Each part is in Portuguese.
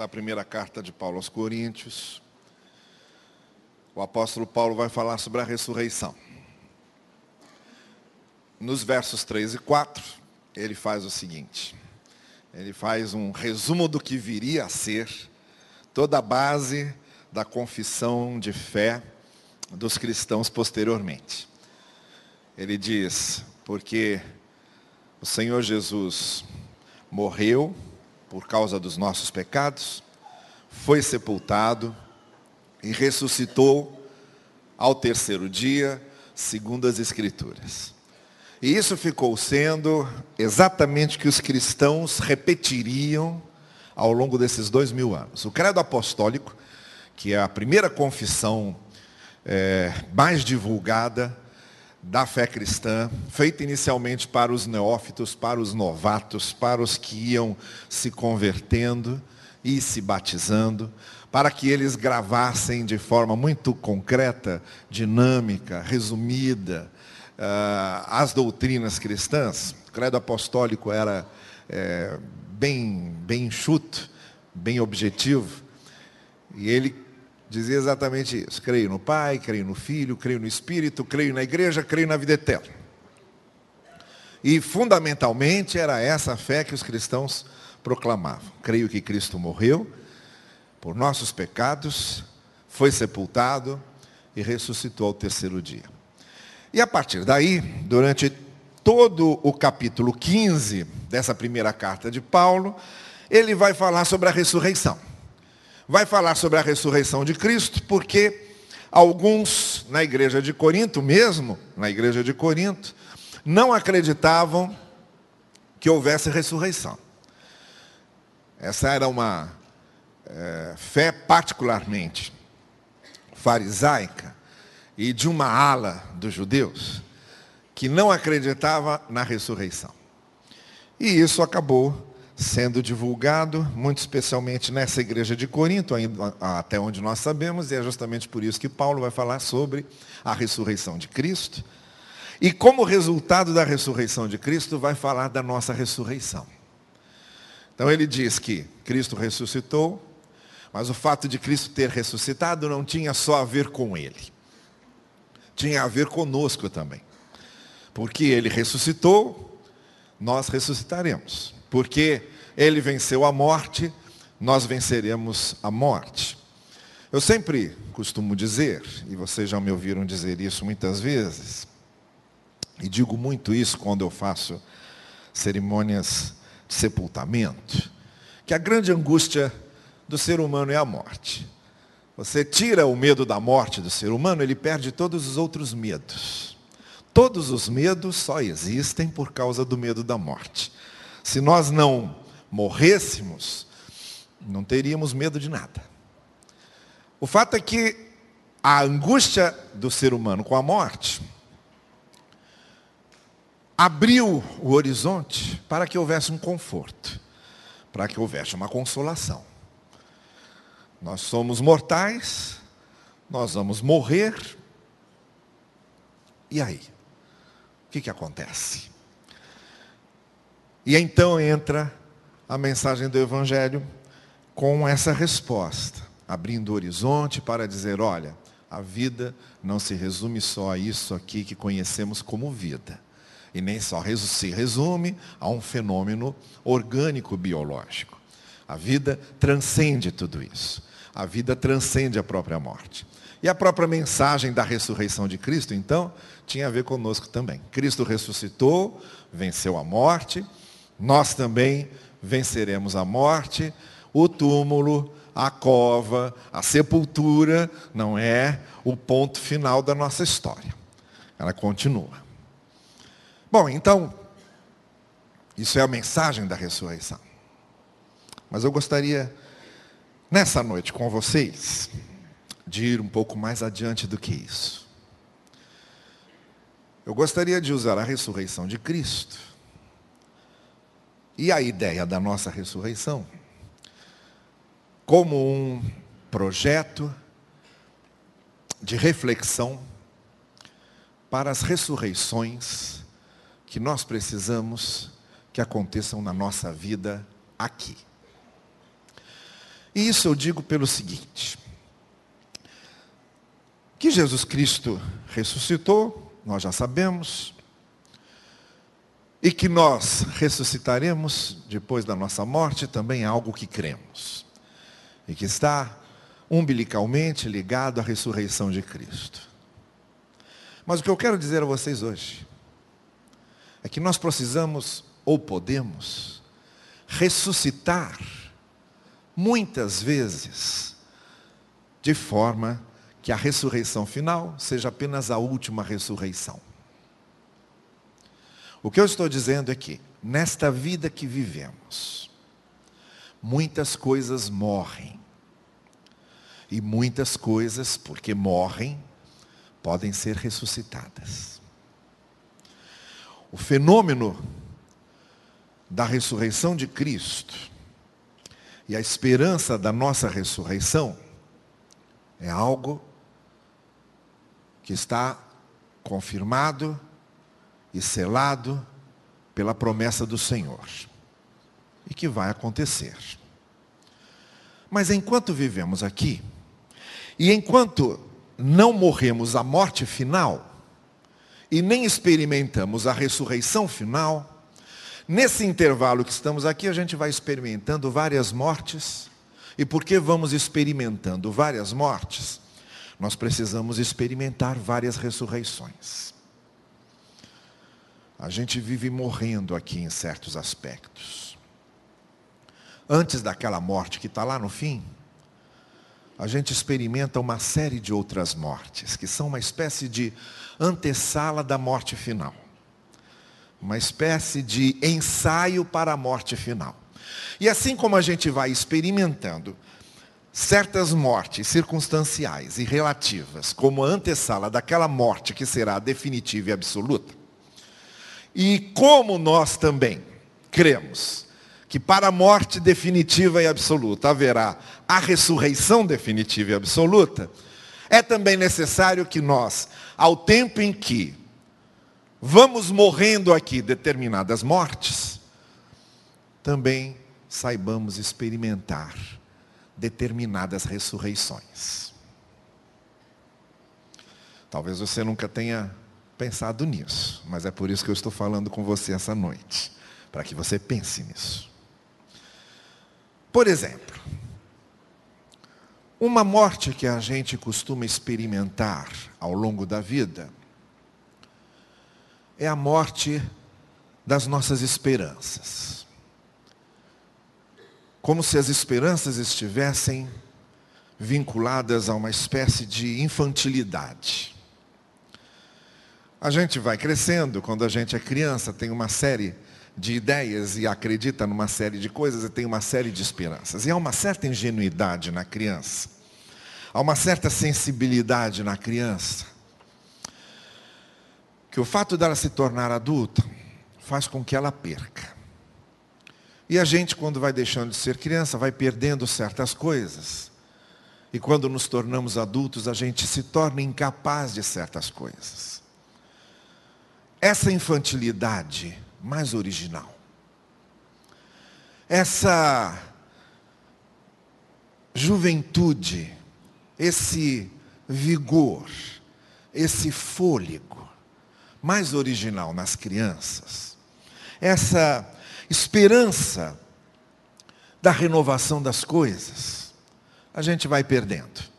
da primeira carta de Paulo aos Coríntios, o apóstolo Paulo vai falar sobre a ressurreição. Nos versos 3 e 4, ele faz o seguinte: ele faz um resumo do que viria a ser toda a base da confissão de fé dos cristãos posteriormente. Ele diz: porque o Senhor Jesus morreu por causa dos nossos pecados, foi sepultado e ressuscitou ao terceiro dia, segundo as Escrituras. E isso ficou sendo exatamente o que os cristãos repetiriam ao longo desses dois mil anos. O credo apostólico, que é a primeira confissão é, mais divulgada da fé cristã, feita inicialmente para os neófitos, para os novatos, para os que iam se convertendo e se batizando, para que eles gravassem de forma muito concreta, dinâmica, resumida, uh, as doutrinas cristãs. O credo apostólico era é, bem, bem enxuto, bem objetivo, e ele dizia exatamente isso. Creio no Pai, creio no Filho, creio no Espírito, creio na igreja, creio na vida eterna. E fundamentalmente era essa a fé que os cristãos proclamavam. Creio que Cristo morreu por nossos pecados, foi sepultado e ressuscitou ao terceiro dia. E a partir daí, durante todo o capítulo 15 dessa primeira carta de Paulo, ele vai falar sobre a ressurreição vai falar sobre a ressurreição de Cristo, porque alguns na igreja de Corinto mesmo, na igreja de Corinto, não acreditavam que houvesse ressurreição. Essa era uma é, fé particularmente farisaica e de uma ala dos judeus que não acreditava na ressurreição. E isso acabou sendo divulgado, muito especialmente nessa igreja de Corinto, até onde nós sabemos, e é justamente por isso que Paulo vai falar sobre a ressurreição de Cristo. E como resultado da ressurreição de Cristo, vai falar da nossa ressurreição. Então ele diz que Cristo ressuscitou, mas o fato de Cristo ter ressuscitado não tinha só a ver com ele. Tinha a ver conosco também. Porque ele ressuscitou, nós ressuscitaremos. Porque ele venceu a morte, nós venceremos a morte. Eu sempre costumo dizer, e vocês já me ouviram dizer isso muitas vezes, e digo muito isso quando eu faço cerimônias de sepultamento, que a grande angústia do ser humano é a morte. Você tira o medo da morte do ser humano, ele perde todos os outros medos. Todos os medos só existem por causa do medo da morte. Se nós não morrêssemos, não teríamos medo de nada. O fato é que a angústia do ser humano com a morte abriu o horizonte para que houvesse um conforto, para que houvesse uma consolação. Nós somos mortais, nós vamos morrer, e aí? O que, que acontece? E então entra a mensagem do Evangelho com essa resposta, abrindo o horizonte para dizer: olha, a vida não se resume só a isso aqui que conhecemos como vida. E nem só se resume a um fenômeno orgânico biológico. A vida transcende tudo isso. A vida transcende a própria morte. E a própria mensagem da ressurreição de Cristo, então, tinha a ver conosco também. Cristo ressuscitou, venceu a morte, nós também venceremos a morte, o túmulo, a cova, a sepultura, não é o ponto final da nossa história. Ela continua. Bom, então, isso é a mensagem da ressurreição. Mas eu gostaria, nessa noite com vocês, de ir um pouco mais adiante do que isso. Eu gostaria de usar a ressurreição de Cristo e a ideia da nossa ressurreição? Como um projeto de reflexão para as ressurreições que nós precisamos que aconteçam na nossa vida aqui. E isso eu digo pelo seguinte: que Jesus Cristo ressuscitou, nós já sabemos, e que nós ressuscitaremos depois da nossa morte também é algo que cremos. E que está umbilicalmente ligado à ressurreição de Cristo. Mas o que eu quero dizer a vocês hoje é que nós precisamos ou podemos ressuscitar muitas vezes de forma que a ressurreição final seja apenas a última ressurreição. O que eu estou dizendo é que, nesta vida que vivemos, muitas coisas morrem. E muitas coisas, porque morrem, podem ser ressuscitadas. O fenômeno da ressurreição de Cristo e a esperança da nossa ressurreição é algo que está confirmado e selado pela promessa do Senhor. E que vai acontecer. Mas enquanto vivemos aqui, e enquanto não morremos a morte final, e nem experimentamos a ressurreição final, nesse intervalo que estamos aqui, a gente vai experimentando várias mortes, e porque vamos experimentando várias mortes, nós precisamos experimentar várias ressurreições. A gente vive morrendo aqui em certos aspectos. Antes daquela morte que está lá no fim, a gente experimenta uma série de outras mortes, que são uma espécie de antessala da morte final. Uma espécie de ensaio para a morte final. E assim como a gente vai experimentando certas mortes circunstanciais e relativas, como a antessala daquela morte que será definitiva e absoluta, e como nós também cremos que para a morte definitiva e absoluta haverá a ressurreição definitiva e absoluta, é também necessário que nós, ao tempo em que vamos morrendo aqui determinadas mortes, também saibamos experimentar determinadas ressurreições. Talvez você nunca tenha pensado nisso, mas é por isso que eu estou falando com você essa noite, para que você pense nisso. Por exemplo, uma morte que a gente costuma experimentar ao longo da vida é a morte das nossas esperanças. Como se as esperanças estivessem vinculadas a uma espécie de infantilidade. A gente vai crescendo, quando a gente é criança, tem uma série de ideias e acredita numa série de coisas e tem uma série de esperanças. E há uma certa ingenuidade na criança. Há uma certa sensibilidade na criança. Que o fato dela se tornar adulta faz com que ela perca. E a gente, quando vai deixando de ser criança, vai perdendo certas coisas. E quando nos tornamos adultos, a gente se torna incapaz de certas coisas essa infantilidade mais original, essa juventude, esse vigor, esse fôlego mais original nas crianças, essa esperança da renovação das coisas, a gente vai perdendo.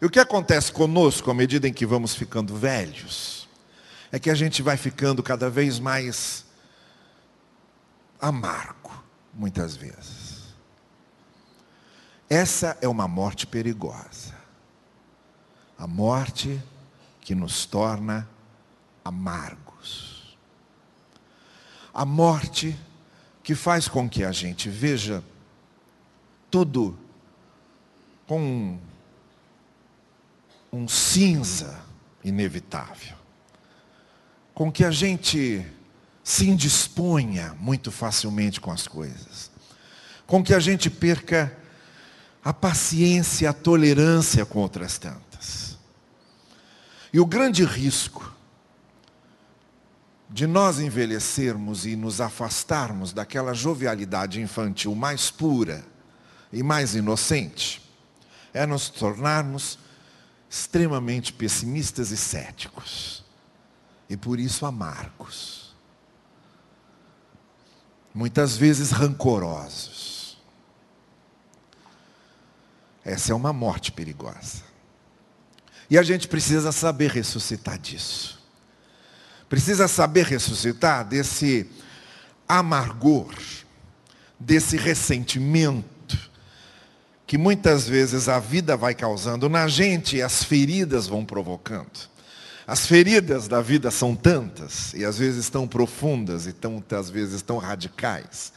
E o que acontece conosco à medida em que vamos ficando velhos? É que a gente vai ficando cada vez mais amargo, muitas vezes. Essa é uma morte perigosa. A morte que nos torna amargos. A morte que faz com que a gente veja tudo com um, cinza inevitável com que a gente se indisponha muito facilmente com as coisas, com que a gente perca a paciência, a tolerância com outras tantas. E o grande risco de nós envelhecermos e nos afastarmos daquela jovialidade infantil mais pura e mais inocente é nos tornarmos extremamente pessimistas e céticos. E por isso amargos. Muitas vezes rancorosos. Essa é uma morte perigosa. E a gente precisa saber ressuscitar disso. Precisa saber ressuscitar desse amargor, desse ressentimento que muitas vezes a vida vai causando na gente e as feridas vão provocando. As feridas da vida são tantas e às vezes tão profundas e tantas vezes tão radicais,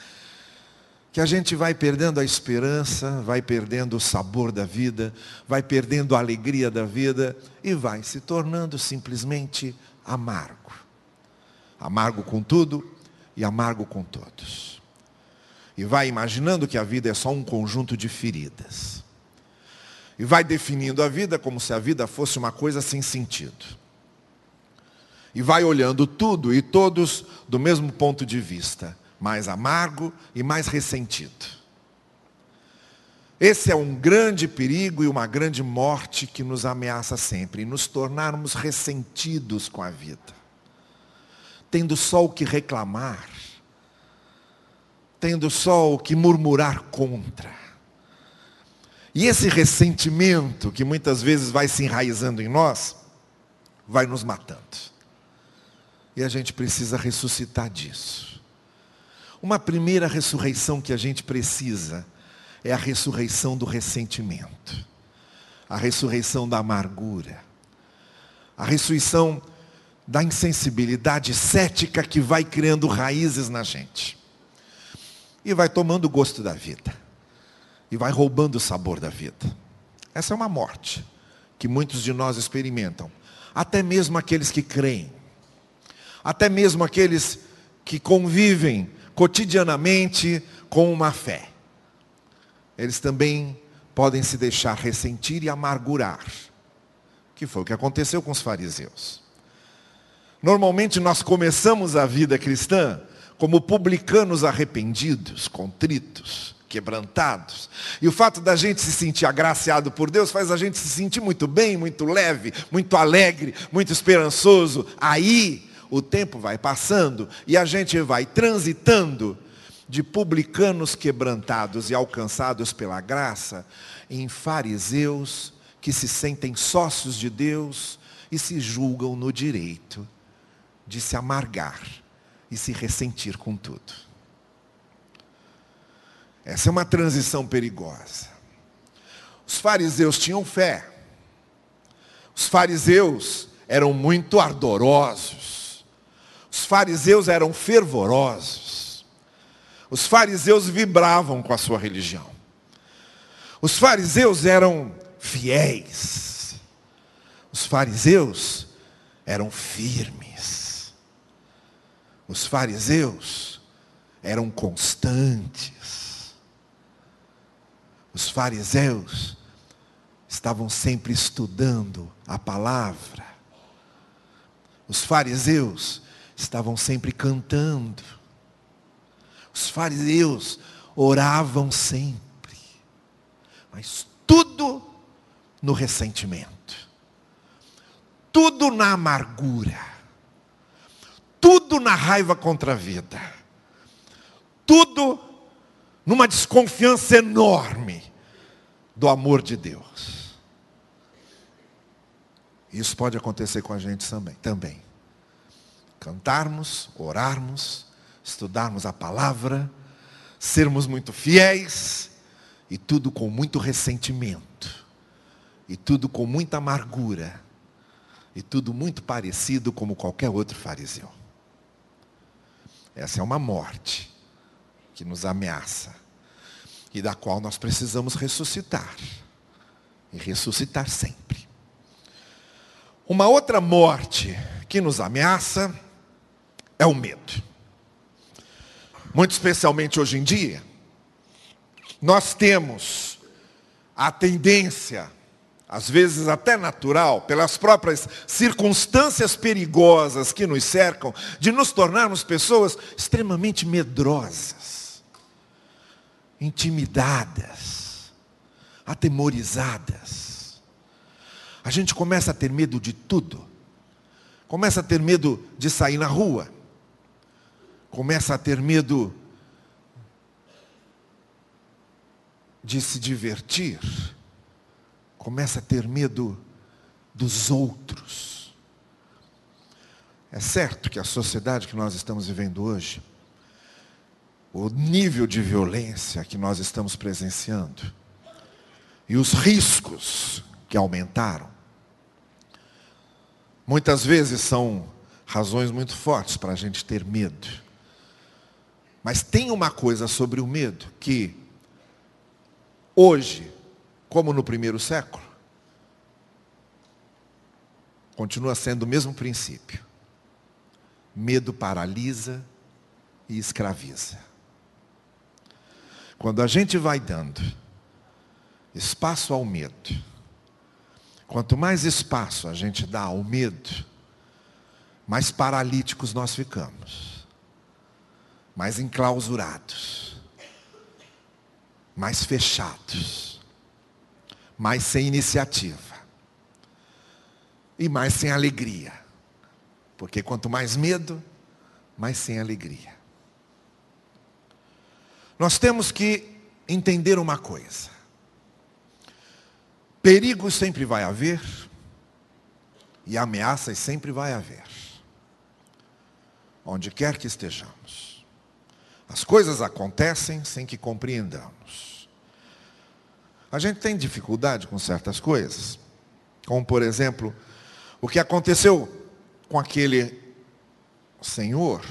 que a gente vai perdendo a esperança, vai perdendo o sabor da vida, vai perdendo a alegria da vida e vai se tornando simplesmente amargo. Amargo com tudo e amargo com todos e vai imaginando que a vida é só um conjunto de feridas. E vai definindo a vida como se a vida fosse uma coisa sem sentido. E vai olhando tudo e todos do mesmo ponto de vista, mais amargo e mais ressentido. Esse é um grande perigo e uma grande morte que nos ameaça sempre, nos tornarmos ressentidos com a vida, tendo só o que reclamar, tendo só o que murmurar contra. E esse ressentimento que muitas vezes vai se enraizando em nós, vai nos matando. E a gente precisa ressuscitar disso. Uma primeira ressurreição que a gente precisa é a ressurreição do ressentimento, a ressurreição da amargura, a ressurreição da insensibilidade cética que vai criando raízes na gente e vai tomando gosto da vida. E vai roubando o sabor da vida. Essa é uma morte que muitos de nós experimentam. Até mesmo aqueles que creem. Até mesmo aqueles que convivem cotidianamente com uma fé. Eles também podem se deixar ressentir e amargurar. Que foi o que aconteceu com os fariseus. Normalmente nós começamos a vida cristã como publicanos arrependidos, contritos, quebrantados. E o fato da gente se sentir agraciado por Deus faz a gente se sentir muito bem, muito leve, muito alegre, muito esperançoso. Aí o tempo vai passando e a gente vai transitando de publicanos quebrantados e alcançados pela graça em fariseus que se sentem sócios de Deus e se julgam no direito de se amargar e se ressentir com tudo. Essa é uma transição perigosa. Os fariseus tinham fé. Os fariseus eram muito ardorosos. Os fariseus eram fervorosos. Os fariseus vibravam com a sua religião. Os fariseus eram fiéis. Os fariseus eram firmes. Os fariseus eram constantes. Os fariseus estavam sempre estudando a palavra. Os fariseus estavam sempre cantando. Os fariseus oravam sempre. Mas tudo no ressentimento. Tudo na amargura tudo na raiva contra a vida. Tudo numa desconfiança enorme do amor de Deus. Isso pode acontecer com a gente também. também. Cantarmos, orarmos, estudarmos a palavra, sermos muito fiéis, e tudo com muito ressentimento, e tudo com muita amargura, e tudo muito parecido como qualquer outro fariseu. Essa é uma morte que nos ameaça e da qual nós precisamos ressuscitar. E ressuscitar sempre. Uma outra morte que nos ameaça é o medo. Muito especialmente hoje em dia, nós temos a tendência às vezes até natural, pelas próprias circunstâncias perigosas que nos cercam, de nos tornarmos pessoas extremamente medrosas, intimidadas. atemorizadas. A gente começa a ter medo de tudo. Começa a ter medo de sair na rua. Começa a ter medo de se divertir. Começa a ter medo dos outros. É certo que a sociedade que nós estamos vivendo hoje, o nível de violência que nós estamos presenciando e os riscos que aumentaram, muitas vezes são razões muito fortes para a gente ter medo. Mas tem uma coisa sobre o medo que, hoje, como no primeiro século, Continua sendo o mesmo princípio. Medo paralisa e escraviza. Quando a gente vai dando espaço ao medo, quanto mais espaço a gente dá ao medo, mais paralíticos nós ficamos, mais enclausurados, mais fechados, mais sem iniciativa e mais sem alegria. Porque quanto mais medo, mais sem alegria. Nós temos que entender uma coisa. Perigos sempre vai haver e ameaças sempre vai haver. Onde quer que estejamos. As coisas acontecem sem que compreendamos. A gente tem dificuldade com certas coisas, como por exemplo, o que aconteceu com aquele senhor,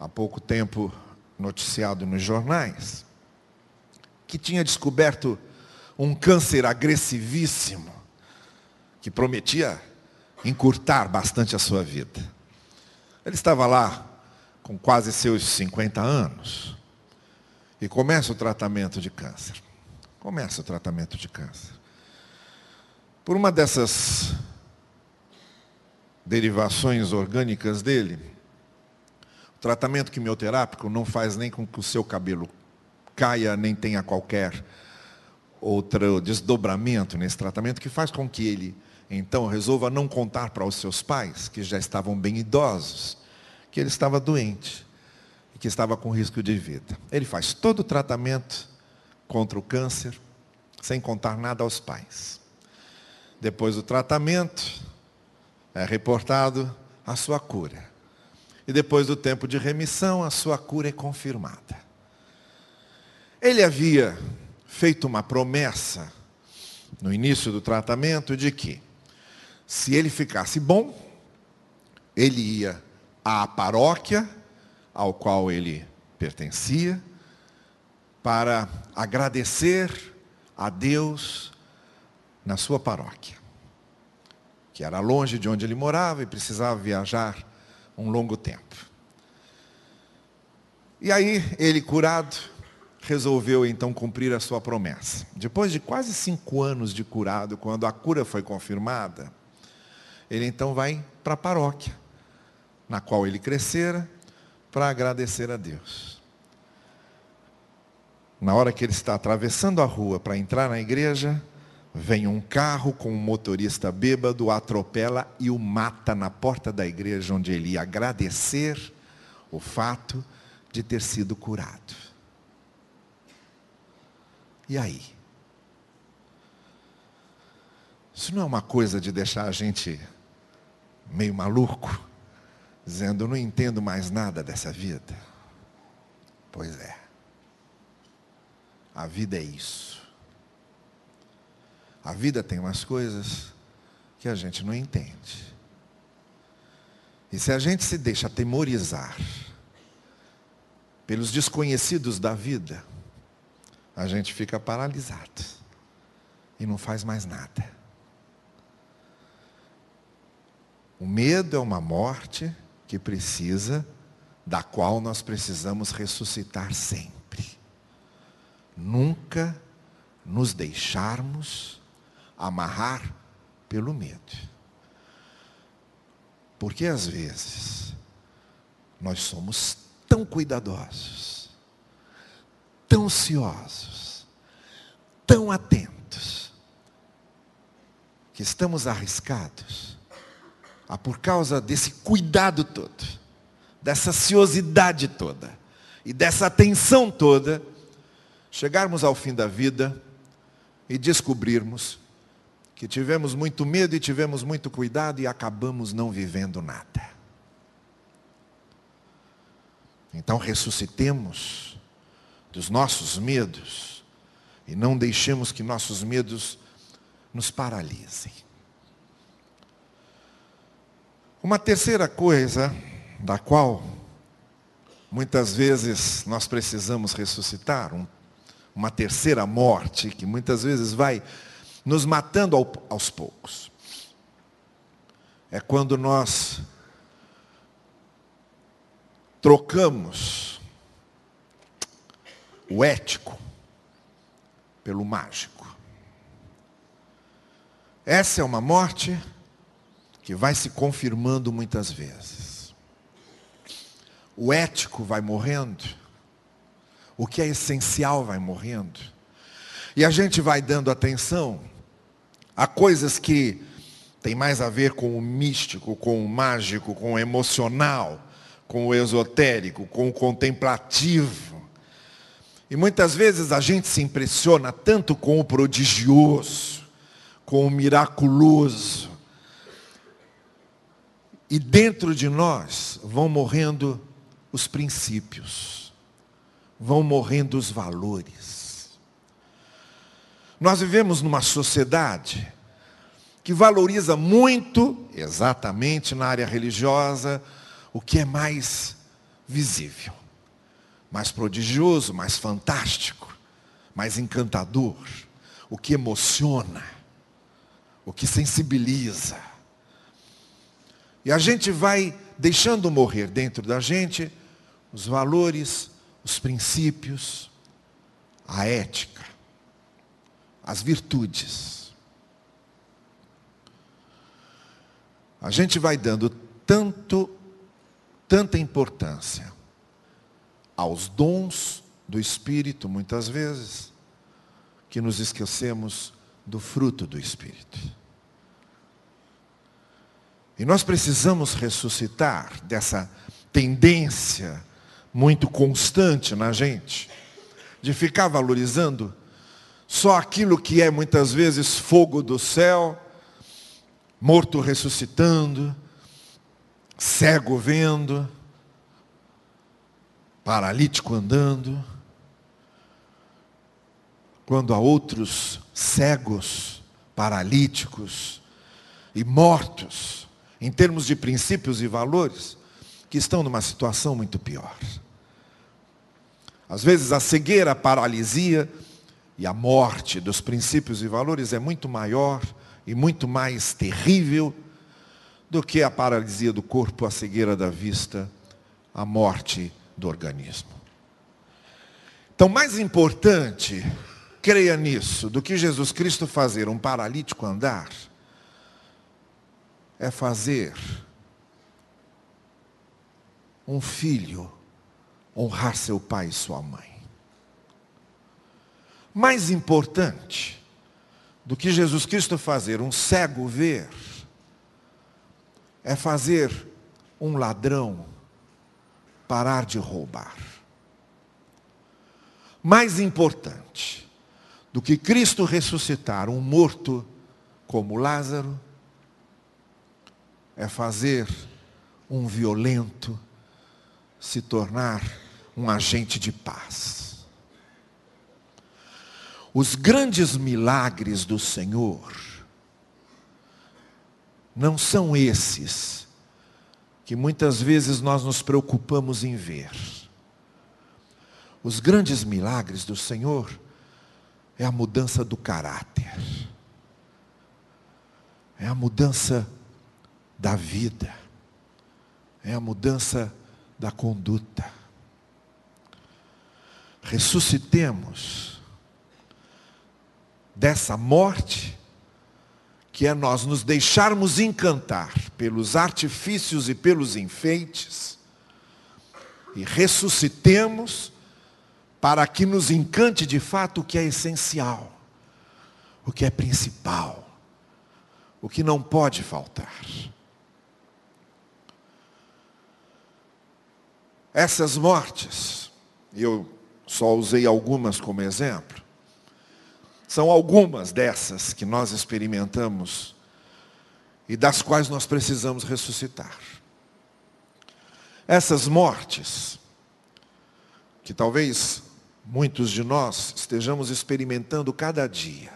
há pouco tempo noticiado nos jornais, que tinha descoberto um câncer agressivíssimo, que prometia encurtar bastante a sua vida. Ele estava lá com quase seus 50 anos e começa o tratamento de câncer. Começa o tratamento de câncer. Por uma dessas derivações orgânicas dele, o tratamento quimioterápico não faz nem com que o seu cabelo caia, nem tenha qualquer outro desdobramento nesse tratamento, que faz com que ele, então, resolva não contar para os seus pais, que já estavam bem idosos, que ele estava doente e que estava com risco de vida. Ele faz todo o tratamento contra o câncer, sem contar nada aos pais. Depois do tratamento, é reportado a sua cura. E depois do tempo de remissão, a sua cura é confirmada. Ele havia feito uma promessa no início do tratamento de que, se ele ficasse bom, ele ia à paróquia ao qual ele pertencia, para agradecer a Deus na sua paróquia que era longe de onde ele morava e precisava viajar um longo tempo. E aí, ele curado, resolveu então cumprir a sua promessa. Depois de quase cinco anos de curado, quando a cura foi confirmada, ele então vai para a paróquia, na qual ele crescera, para agradecer a Deus. Na hora que ele está atravessando a rua para entrar na igreja, Vem um carro com um motorista bêbado, atropela e o mata na porta da igreja onde ele ia agradecer o fato de ter sido curado. E aí? Isso não é uma coisa de deixar a gente meio maluco, dizendo, eu não entendo mais nada dessa vida? Pois é. A vida é isso. A vida tem umas coisas que a gente não entende. E se a gente se deixa atemorizar pelos desconhecidos da vida, a gente fica paralisado e não faz mais nada. O medo é uma morte que precisa, da qual nós precisamos ressuscitar sempre. Nunca nos deixarmos amarrar pelo medo. Porque às vezes nós somos tão cuidadosos, tão ciosos, tão atentos que estamos arriscados a, por causa desse cuidado todo, dessa ciosidade toda e dessa atenção toda, chegarmos ao fim da vida e descobrirmos que tivemos muito medo e tivemos muito cuidado e acabamos não vivendo nada. Então ressuscitemos dos nossos medos e não deixemos que nossos medos nos paralisem. Uma terceira coisa da qual muitas vezes nós precisamos ressuscitar, um, uma terceira morte que muitas vezes vai nos matando ao, aos poucos. É quando nós trocamos o ético pelo mágico. Essa é uma morte que vai se confirmando muitas vezes. O ético vai morrendo, o que é essencial vai morrendo, e a gente vai dando atenção Há coisas que têm mais a ver com o místico, com o mágico, com o emocional, com o esotérico, com o contemplativo. E muitas vezes a gente se impressiona tanto com o prodigioso, com o miraculoso. E dentro de nós vão morrendo os princípios, vão morrendo os valores. Nós vivemos numa sociedade que valoriza muito, exatamente na área religiosa, o que é mais visível, mais prodigioso, mais fantástico, mais encantador, o que emociona, o que sensibiliza. E a gente vai deixando morrer dentro da gente os valores, os princípios, a ética as virtudes. A gente vai dando tanto, tanta importância aos dons do Espírito, muitas vezes, que nos esquecemos do fruto do Espírito. E nós precisamos ressuscitar dessa tendência muito constante na gente, de ficar valorizando só aquilo que é muitas vezes fogo do céu, morto ressuscitando, cego vendo, paralítico andando, quando há outros cegos, paralíticos e mortos, em termos de princípios e valores, que estão numa situação muito pior. Às vezes a cegueira, a paralisia, e a morte dos princípios e valores é muito maior e muito mais terrível do que a paralisia do corpo, a cegueira da vista, a morte do organismo. Então, mais importante, creia nisso, do que Jesus Cristo fazer um paralítico andar, é fazer um filho honrar seu pai e sua mãe. Mais importante do que Jesus Cristo fazer um cego ver, é fazer um ladrão parar de roubar. Mais importante do que Cristo ressuscitar um morto como Lázaro, é fazer um violento se tornar um agente de paz. Os grandes milagres do Senhor não são esses que muitas vezes nós nos preocupamos em ver. Os grandes milagres do Senhor é a mudança do caráter, é a mudança da vida, é a mudança da conduta. Ressuscitemos dessa morte, que é nós nos deixarmos encantar pelos artifícios e pelos enfeites, e ressuscitemos para que nos encante de fato o que é essencial, o que é principal, o que não pode faltar. Essas mortes, eu só usei algumas como exemplo, são algumas dessas que nós experimentamos e das quais nós precisamos ressuscitar. Essas mortes, que talvez muitos de nós estejamos experimentando cada dia,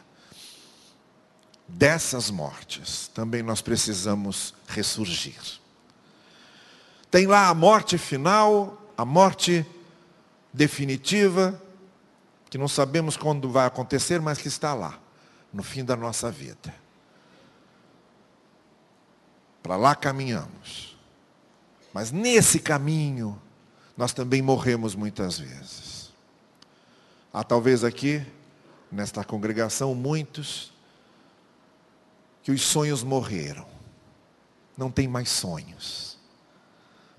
dessas mortes também nós precisamos ressurgir. Tem lá a morte final, a morte definitiva, que não sabemos quando vai acontecer, mas que está lá, no fim da nossa vida. Para lá caminhamos. Mas nesse caminho, nós também morremos muitas vezes. Há talvez aqui, nesta congregação, muitos que os sonhos morreram. Não tem mais sonhos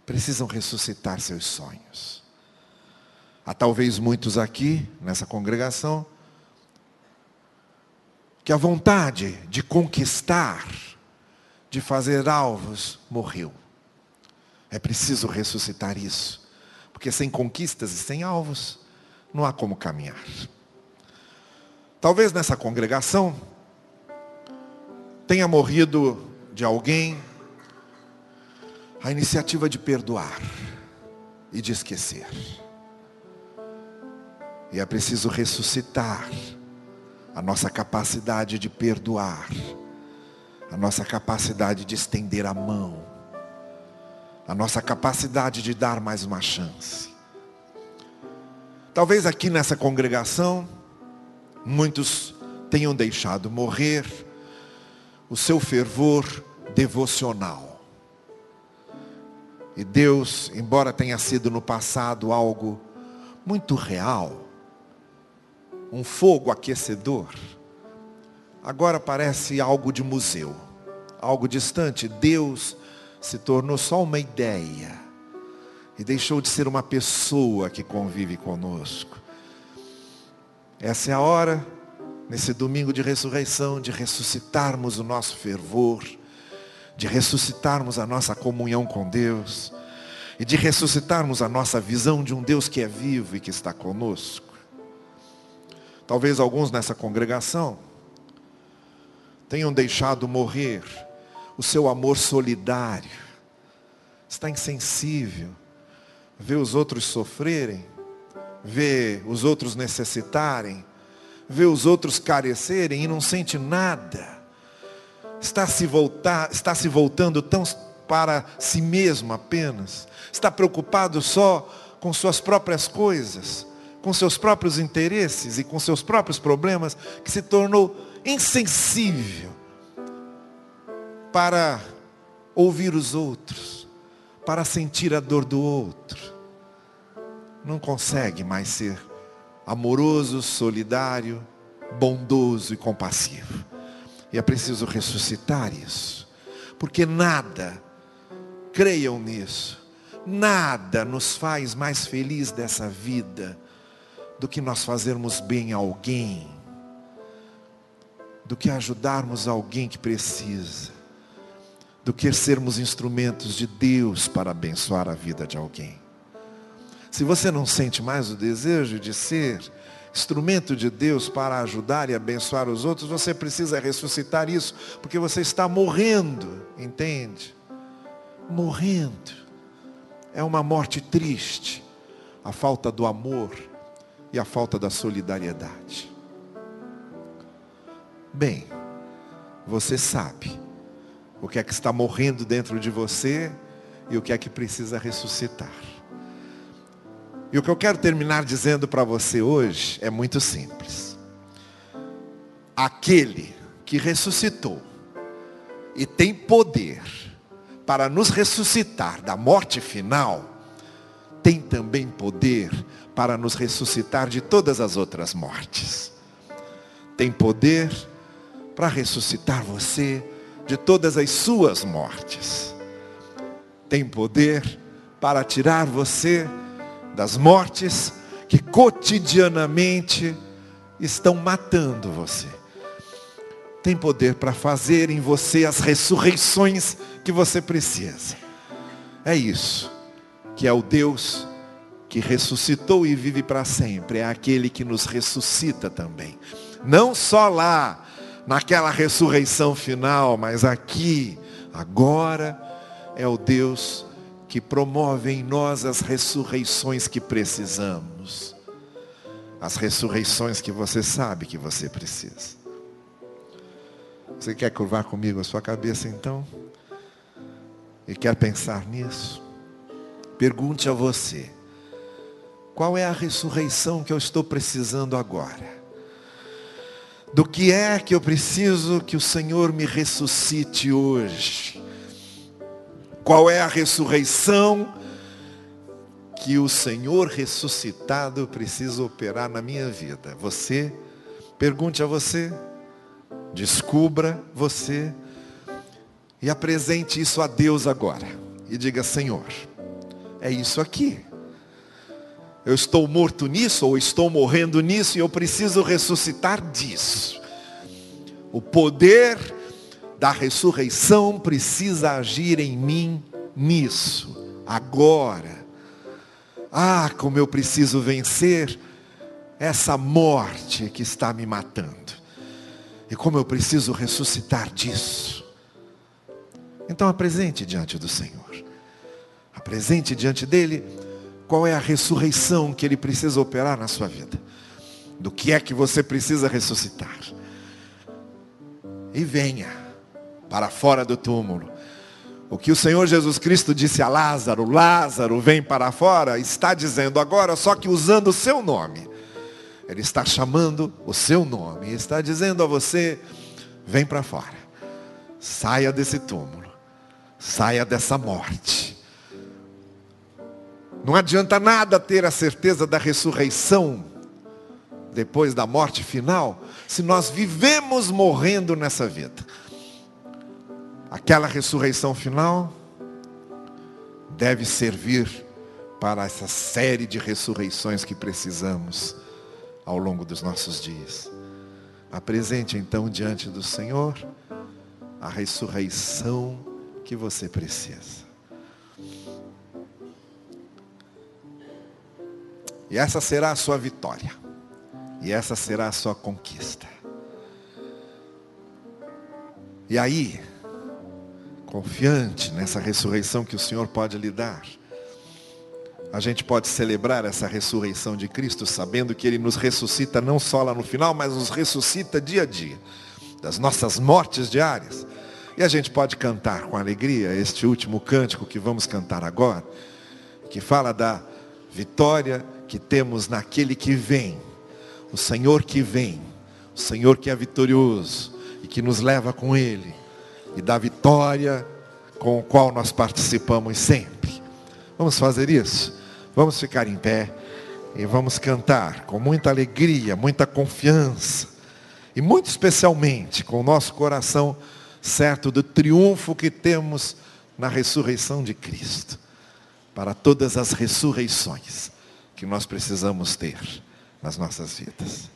precisam ressuscitar seus sonhos. Há talvez muitos aqui, nessa congregação, que a vontade de conquistar, de fazer alvos, morreu. É preciso ressuscitar isso, porque sem conquistas e sem alvos, não há como caminhar. Talvez nessa congregação tenha morrido de alguém a iniciativa de perdoar e de esquecer. E é preciso ressuscitar a nossa capacidade de perdoar, a nossa capacidade de estender a mão, a nossa capacidade de dar mais uma chance. Talvez aqui nessa congregação, muitos tenham deixado morrer o seu fervor devocional. E Deus, embora tenha sido no passado algo muito real, um fogo aquecedor, agora parece algo de museu, algo distante. Deus se tornou só uma ideia e deixou de ser uma pessoa que convive conosco. Essa é a hora, nesse domingo de ressurreição, de ressuscitarmos o nosso fervor de ressuscitarmos a nossa comunhão com Deus e de ressuscitarmos a nossa visão de um Deus que é vivo e que está conosco. Talvez alguns nessa congregação tenham deixado morrer o seu amor solidário, está insensível, vê os outros sofrerem, vê os outros necessitarem, vê os outros carecerem e não sente nada está se, voltar, está se voltando tão para si mesmo apenas, está preocupado só com suas próprias coisas, com seus próprios interesses e com seus próprios problemas, que se tornou insensível para ouvir os outros, para sentir a dor do outro. Não consegue mais ser amoroso, solidário, bondoso e compassivo. E é preciso ressuscitar isso. Porque nada, creiam nisso, nada nos faz mais feliz dessa vida do que nós fazermos bem a alguém, do que ajudarmos alguém que precisa, do que sermos instrumentos de Deus para abençoar a vida de alguém. Se você não sente mais o desejo de ser instrumento de Deus para ajudar e abençoar os outros, você precisa ressuscitar isso, porque você está morrendo, entende? Morrendo. É uma morte triste, a falta do amor e a falta da solidariedade. Bem, você sabe o que é que está morrendo dentro de você e o que é que precisa ressuscitar. E o que eu quero terminar dizendo para você hoje é muito simples. Aquele que ressuscitou e tem poder para nos ressuscitar da morte final, tem também poder para nos ressuscitar de todas as outras mortes. Tem poder para ressuscitar você de todas as suas mortes. Tem poder para tirar você das mortes que cotidianamente estão matando você. tem poder para fazer em você as ressurreições que você precisa. É isso que é o Deus que ressuscitou e vive para sempre. É aquele que nos ressuscita também. Não só lá, naquela ressurreição final, mas aqui, agora, é o Deus que promove em nós as ressurreições que precisamos. As ressurreições que você sabe que você precisa. Você quer curvar comigo a sua cabeça então? E quer pensar nisso? Pergunte a você: qual é a ressurreição que eu estou precisando agora? Do que é que eu preciso que o Senhor me ressuscite hoje? Qual é a ressurreição que o Senhor ressuscitado precisa operar na minha vida? Você, pergunte a você, descubra você e apresente isso a Deus agora. E diga, Senhor, é isso aqui. Eu estou morto nisso, ou estou morrendo nisso, e eu preciso ressuscitar disso. O poder da ressurreição precisa agir em mim nisso, agora. Ah, como eu preciso vencer essa morte que está me matando. E como eu preciso ressuscitar disso. Então apresente diante do Senhor. Apresente diante dele qual é a ressurreição que ele precisa operar na sua vida. Do que é que você precisa ressuscitar. E venha para fora do túmulo. O que o Senhor Jesus Cristo disse a Lázaro, Lázaro vem para fora, está dizendo agora, só que usando o seu nome. Ele está chamando o seu nome, está dizendo a você, vem para fora. Saia desse túmulo. Saia dessa morte não adianta nada ter a certeza da ressurreição depois da morte final, se nós vivemos morrendo nessa vida. Aquela ressurreição final deve servir para essa série de ressurreições que precisamos ao longo dos nossos dias. Apresente então diante do Senhor a ressurreição que você precisa. E essa será a sua vitória. E essa será a sua conquista. E aí, confiante nessa ressurreição que o Senhor pode lhe dar, a gente pode celebrar essa ressurreição de Cristo, sabendo que Ele nos ressuscita não só lá no final, mas nos ressuscita dia a dia, das nossas mortes diárias. E a gente pode cantar com alegria este último cântico que vamos cantar agora, que fala da vitória que temos naquele que vem, o Senhor que vem, o Senhor que é vitorioso e que nos leva com Ele e da vitória com o qual nós participamos sempre. Vamos fazer isso? Vamos ficar em pé e vamos cantar com muita alegria, muita confiança e muito especialmente com o nosso coração certo do triunfo que temos na ressurreição de Cristo para todas as ressurreições que nós precisamos ter nas nossas vidas.